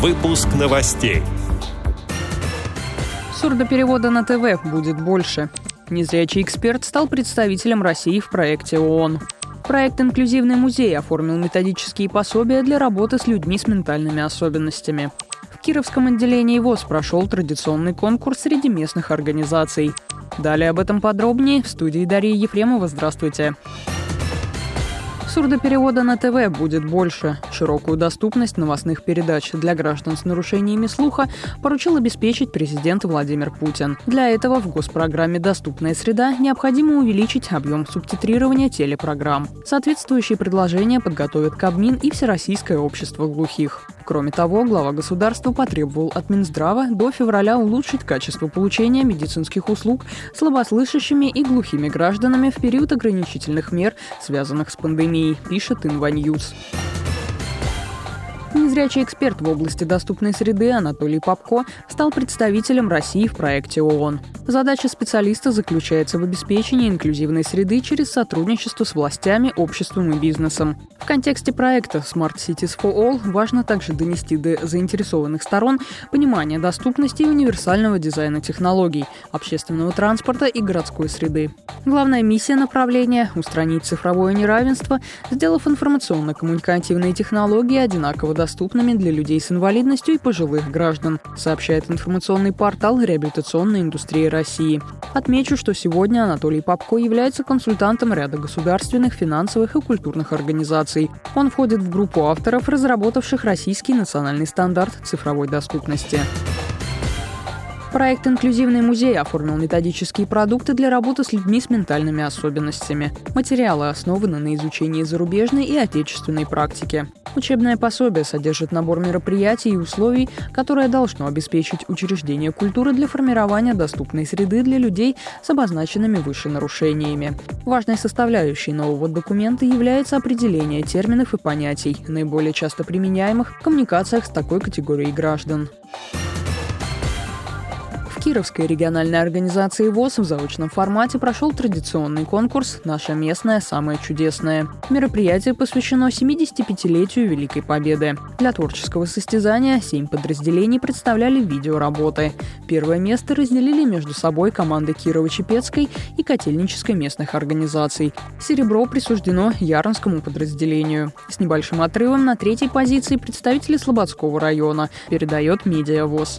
Выпуск новостей. Сурдоперевода на ТВ будет больше. Незрячий эксперт стал представителем России в проекте ООН. Проект «Инклюзивный музей» оформил методические пособия для работы с людьми с ментальными особенностями. В Кировском отделении ВОЗ прошел традиционный конкурс среди местных организаций. Далее об этом подробнее в студии Дарьи Ефремова. Здравствуйте. Здравствуйте. Сурдоперевода на ТВ будет больше. Широкую доступность новостных передач для граждан с нарушениями слуха поручил обеспечить президент Владимир Путин. Для этого в госпрограмме «Доступная среда» необходимо увеличить объем субтитрирования телепрограмм. Соответствующие предложения подготовят Кабмин и Всероссийское общество глухих. Кроме того, глава государства потребовал от Минздрава до февраля улучшить качество получения медицинских услуг слабослышащими и глухими гражданами в период ограничительных мер, связанных с пандемией, пишет Инваньюз. Незрячий эксперт в области доступной среды Анатолий Попко стал представителем России в проекте ООН. Задача специалиста заключается в обеспечении инклюзивной среды через сотрудничество с властями, обществом и бизнесом. В контексте проекта Smart Cities for All важно также донести до заинтересованных сторон понимание доступности и универсального дизайна технологий, общественного транспорта и городской среды. Главная миссия направления – устранить цифровое неравенство, сделав информационно-коммуникативные технологии одинаково доступными для людей с инвалидностью и пожилых граждан, сообщает информационный портал реабилитационной индустрии России. Отмечу, что сегодня Анатолий Попко является консультантом ряда государственных, финансовых и культурных организаций. Он входит в группу авторов, разработавших российский национальный стандарт цифровой доступности. Проект «Инклюзивный музей» оформил методические продукты для работы с людьми с ментальными особенностями. Материалы основаны на изучении зарубежной и отечественной практики. Учебное пособие содержит набор мероприятий и условий, которые должно обеспечить учреждение культуры для формирования доступной среды для людей с обозначенными выше нарушениями. Важной составляющей нового документа является определение терминов и понятий, наиболее часто применяемых в коммуникациях с такой категорией граждан. Кировской региональной организации ВОЗ в заочном формате прошел традиционный конкурс «Наша местная самая чудесная». Мероприятие посвящено 75-летию Великой Победы. Для творческого состязания семь подразделений представляли видеоработы. Первое место разделили между собой команды Кирово-Чепецкой и Котельнической местных организаций. Серебро присуждено Ярнскому подразделению. С небольшим отрывом на третьей позиции представители Слободского района, передает Медиавоз.